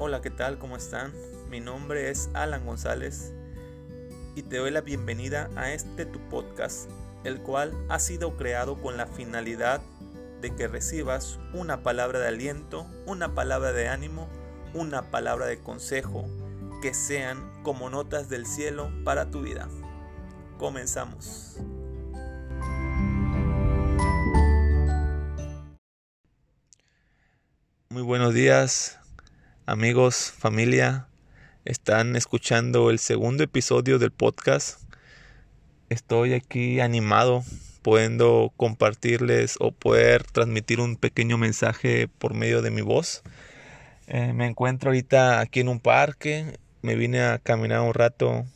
Hola, ¿qué tal? ¿Cómo están? Mi nombre es Alan González y te doy la bienvenida a este tu podcast, el cual ha sido creado con la finalidad de que recibas una palabra de aliento, una palabra de ánimo, una palabra de consejo, que sean como notas del cielo para tu vida. Comenzamos. Muy buenos días, amigos, familia. Están escuchando el segundo episodio del podcast. Estoy aquí animado, pudiendo compartirles o poder transmitir un pequeño mensaje por medio de mi voz. Eh, me encuentro ahorita aquí en un parque. Me vine a caminar un rato.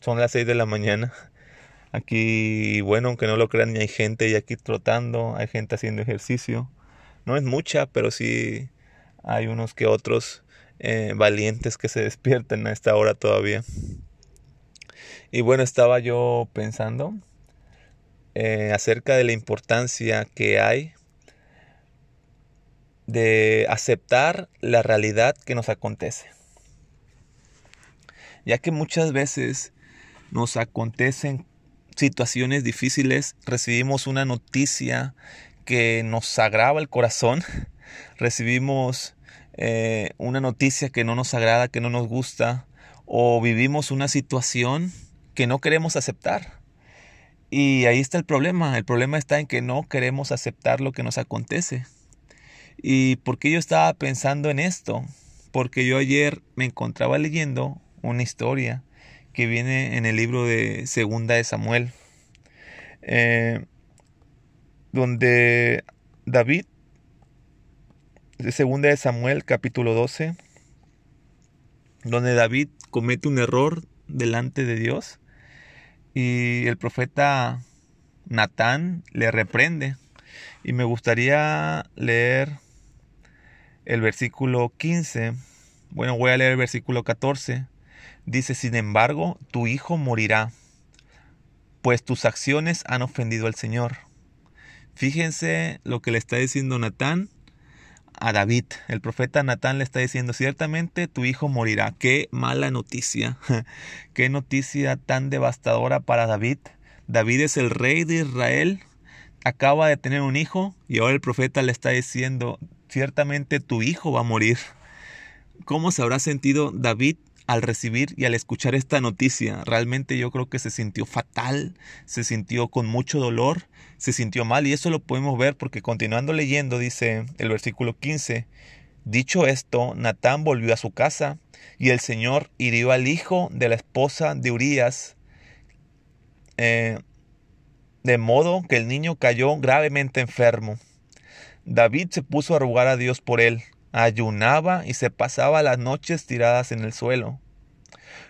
Son las 6 de la mañana. Aquí, bueno, aunque no lo crean, hay gente y aquí trotando, hay gente haciendo ejercicio. No es mucha, pero sí hay unos que otros eh, valientes que se despiertan a esta hora todavía. Y bueno, estaba yo pensando eh, acerca de la importancia que hay de aceptar la realidad que nos acontece. Ya que muchas veces nos acontecen situaciones difíciles, recibimos una noticia que nos agrava el corazón, recibimos eh, una noticia que no nos agrada, que no nos gusta, o vivimos una situación que no queremos aceptar. Y ahí está el problema. El problema está en que no queremos aceptar lo que nos acontece. ¿Y por qué yo estaba pensando en esto? Porque yo ayer me encontraba leyendo una historia que viene en el libro de Segunda de Samuel, eh, donde David, Segunda de Samuel, capítulo 12, donde David comete un error delante de Dios y el profeta Natán le reprende. Y me gustaría leer el versículo 15. Bueno, voy a leer el versículo 14. Dice, sin embargo, tu hijo morirá, pues tus acciones han ofendido al Señor. Fíjense lo que le está diciendo Natán a David. El profeta Natán le está diciendo, ciertamente tu hijo morirá. Qué mala noticia. Qué noticia tan devastadora para David. David es el rey de Israel. Acaba de tener un hijo y ahora el profeta le está diciendo, ciertamente tu hijo va a morir. ¿Cómo se habrá sentido David al recibir y al escuchar esta noticia. Realmente yo creo que se sintió fatal, se sintió con mucho dolor, se sintió mal y eso lo podemos ver porque continuando leyendo dice el versículo 15, dicho esto, Natán volvió a su casa y el Señor hirió al hijo de la esposa de Urías, eh, de modo que el niño cayó gravemente enfermo. David se puso a rogar a Dios por él ayunaba y se pasaba las noches tiradas en el suelo.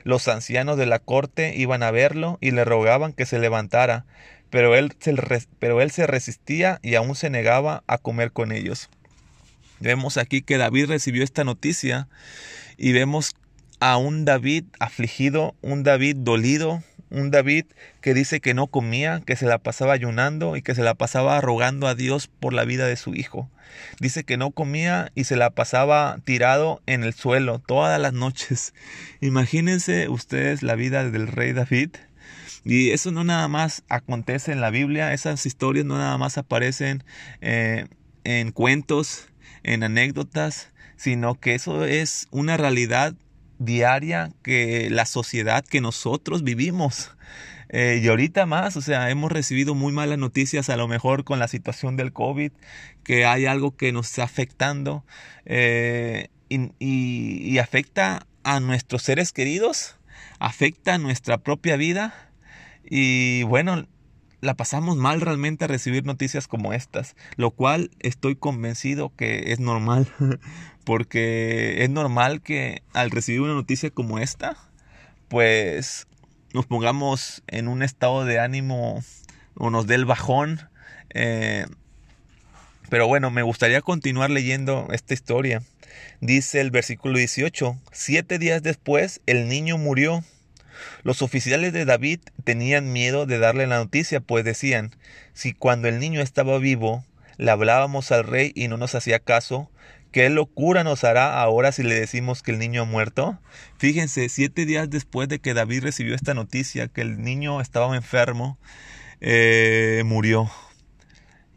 Los ancianos de la corte iban a verlo y le rogaban que se levantara, pero él se, resistía y aún se negaba a comer con ellos. Vemos aquí que David recibió esta noticia y vemos a un David afligido, un David dolido, un David que dice que no comía, que se la pasaba ayunando y que se la pasaba rogando a Dios por la vida de su hijo. Dice que no comía y se la pasaba tirado en el suelo todas las noches. Imagínense ustedes la vida del rey David. Y eso no nada más acontece en la Biblia, esas historias no nada más aparecen eh, en cuentos, en anécdotas, sino que eso es una realidad diaria que la sociedad que nosotros vivimos. Eh, y ahorita más, o sea, hemos recibido muy malas noticias a lo mejor con la situación del COVID, que hay algo que nos está afectando eh, y, afecta a nuestros seres queridos, afecta a nuestra propia vida y bueno, la pasamos mal realmente a recibir noticias como estas, lo cual estoy convencido que es normal, porque es normal que al recibir una noticia como esta, pues nos pongamos en un estado de ánimo o nos dé el bajón. Eh, pero bueno, me gustaría continuar leyendo esta historia. Dice el versículo 18, siete días después el niño murió. Los oficiales de David tenían miedo de darle la noticia, pues decían, si cuando el niño estaba vivo le hablábamos al rey y no nos hacía caso, ¿Qué locura nos hará ahora si le decimos que el niño ha muerto? Fíjense, siete días después de que David recibió esta noticia, que el niño estaba enfermo, eh, murió.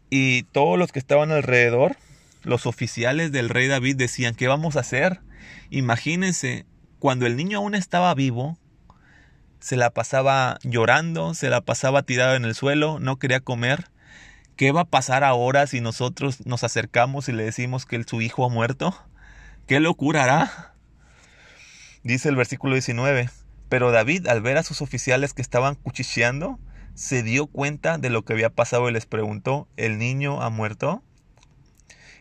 Y todos los que estaban alrededor, los oficiales del rey David decían, ¿qué vamos a hacer? Imagínense, cuando el niño aún estaba vivo, se la pasaba llorando, se la pasaba tirado en el suelo, no quería comer. ¿Qué va a pasar ahora si nosotros nos acercamos y le decimos que su hijo ha muerto? ¿Qué locura hará? Dice el versículo 19. Pero David, al ver a sus oficiales que estaban cuchicheando, se dio cuenta de lo que había pasado y les preguntó, ¿el niño ha muerto?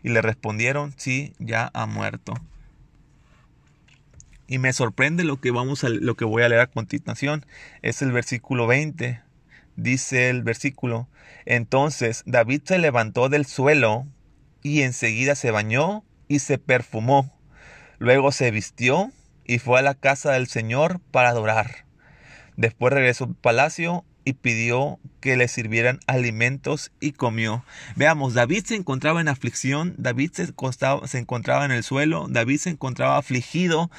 Y le respondieron, sí, ya ha muerto. Y me sorprende lo que vamos a, lo que voy a leer a continuación. Es el versículo 20. Dice el versículo, entonces David se levantó del suelo y enseguida se bañó y se perfumó. Luego se vistió y fue a la casa del Señor para adorar. Después regresó al palacio y pidió que le sirvieran alimentos y comió. Veamos, David se encontraba en aflicción, David se, se encontraba en el suelo, David se encontraba afligido,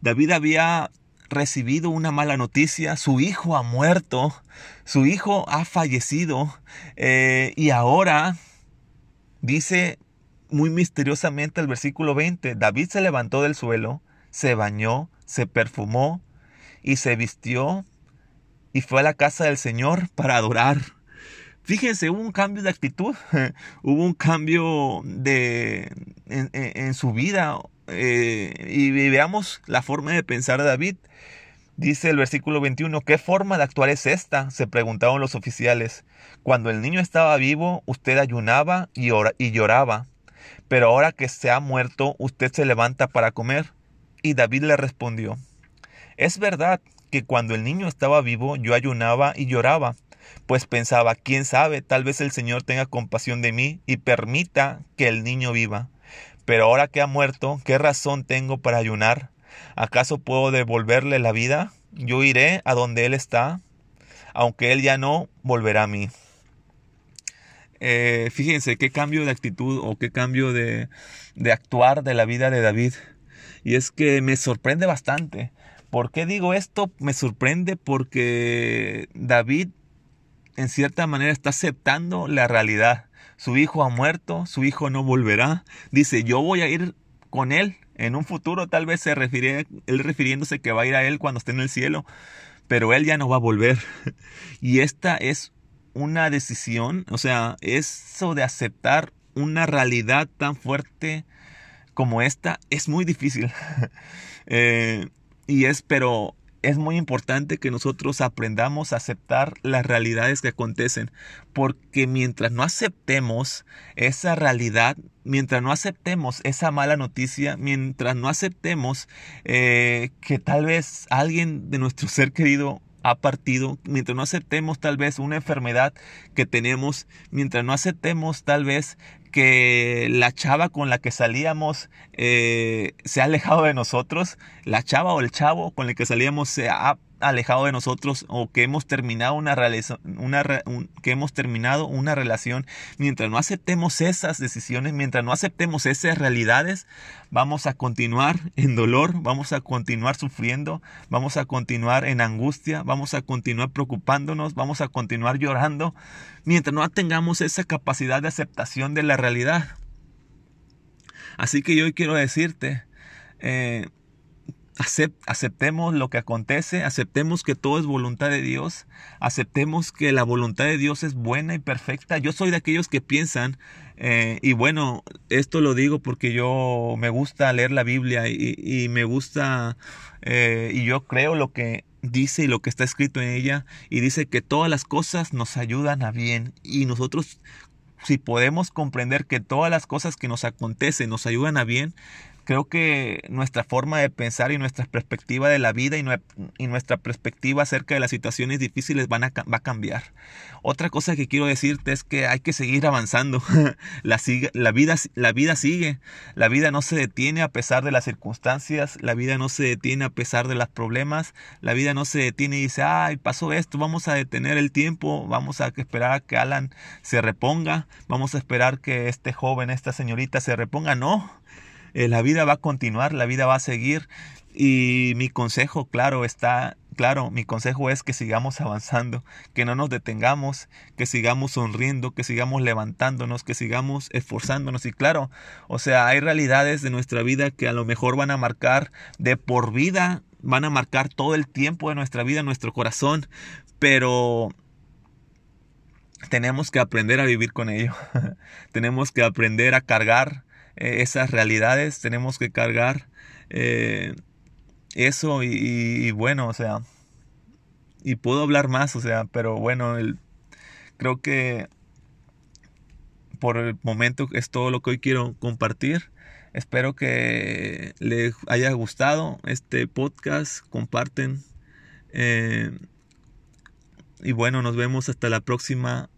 David había recibido una mala noticia, su hijo ha muerto, su hijo ha fallecido eh, y ahora dice muy misteriosamente el versículo 20, David se levantó del suelo, se bañó, se perfumó y se vistió y fue a la casa del Señor para adorar. Fíjense, hubo un cambio de actitud, hubo un cambio de, en, su vida. Eh, y veamos la forma de pensar de David. Dice el versículo 21, ¿qué forma de actuar es esta? se preguntaron los oficiales. Cuando el niño estaba vivo, usted ayunaba y, y lloraba, pero ahora que se ha muerto, usted se levanta para comer. Y David le respondió, es verdad que cuando el niño estaba vivo yo ayunaba y lloraba, pues pensaba, quién sabe, tal vez el Señor tenga compasión de mí y permita que el niño viva. Pero ahora que ha muerto, ¿qué razón tengo para ayunar? ¿Acaso puedo devolverle la vida? Yo iré a donde Él está, aunque Él ya no volverá a mí. Eh, fíjense qué cambio de actitud o qué cambio de, de actuar de la vida de David. Y es que me sorprende bastante. ¿Por qué digo esto? Me sorprende porque David en cierta manera está aceptando la realidad. Su hijo ha muerto, su hijo no volverá. Dice, yo voy a ir con él en un futuro tal vez se refiere, él refiriéndose que va a ir a él cuando esté en el cielo, pero él ya no va a volver. Y esta es una decisión, o sea, eso de aceptar una realidad tan fuerte como esta es muy difícil. Eh, y es, pero es muy importante que nosotros aprendamos a aceptar las realidades que acontecen, porque mientras no aceptemos esa realidad, mientras no aceptemos esa mala noticia, mientras no aceptemos eh, que tal vez alguien de nuestro ser querido ha partido, mientras no aceptemos tal vez una enfermedad que tenemos, mientras no aceptemos tal vez que la chava con la que salíamos eh, se ha alejado de nosotros, la chava o el chavo con el que salíamos se ha alejado de nosotros o que hemos terminado una, una que hemos terminado una relación, mientras no aceptemos esas decisiones, mientras no aceptemos esas realidades, vamos a continuar en dolor, vamos a continuar sufriendo, vamos a continuar en angustia, vamos a continuar preocupándonos, vamos a continuar llorando, mientras no tengamos esa capacidad de aceptación de la realidad. Así que yo hoy quiero decirte, eh, aceptemos lo que acontece, aceptemos que todo es voluntad de Dios, aceptemos que la voluntad de Dios es buena y perfecta. Yo soy de aquellos que piensan, eh, y bueno, esto lo digo porque yo me gusta leer la Biblia y, me gusta, eh, y yo creo lo que dice y lo que está escrito en ella, y dice que todas las cosas nos ayudan a bien, y nosotros si podemos comprender que todas las cosas que nos acontecen nos ayudan a bien, creo que nuestra forma de pensar y nuestra perspectiva de la vida y, nuestra perspectiva acerca de las situaciones difíciles van a, va a cambiar. Otra cosa que quiero decirte es que hay que seguir avanzando. la, la, vida, sigue. La vida no se detiene a pesar de las circunstancias. La vida no se detiene a pesar de los problemas. La vida no se detiene y dice, ay, pasó esto, vamos a detener el tiempo. Vamos a esperar a que Alan se reponga. Vamos a esperar que este joven, esta señorita se reponga. No eh, la vida va a continuar, la vida va a seguir y mi consejo, claro, está claro, mi consejo es que sigamos avanzando, que no nos detengamos, que sigamos sonriendo, que sigamos levantándonos, que sigamos esforzándonos. Y claro, o sea, hay realidades de nuestra vida que a lo mejor van a marcar de por vida, van a marcar todo el tiempo de nuestra vida, nuestro corazón, pero tenemos que aprender a vivir con ello. tenemos que aprender a cargar eh, esas realidades, tenemos que cargar eh, eso y, bueno, o sea, y puedo hablar más, o sea, pero bueno, el, creo que por el momento es todo lo que hoy quiero compartir. Espero que les haya gustado este podcast, comparten. Eh, y bueno, nos vemos hasta la próxima.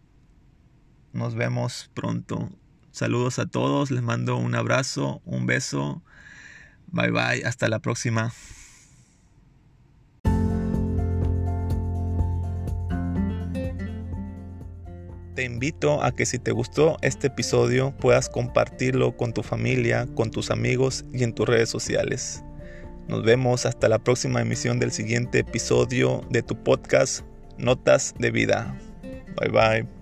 Nos vemos pronto. Saludos a todos, les mando un abrazo, un beso. Bye bye, hasta la próxima. Te invito a que si te gustó este episodio puedas compartirlo con tu familia, con tus amigos y en tus redes sociales. Nos vemos hasta la próxima emisión del siguiente episodio de tu podcast Notas de Vida. Bye bye.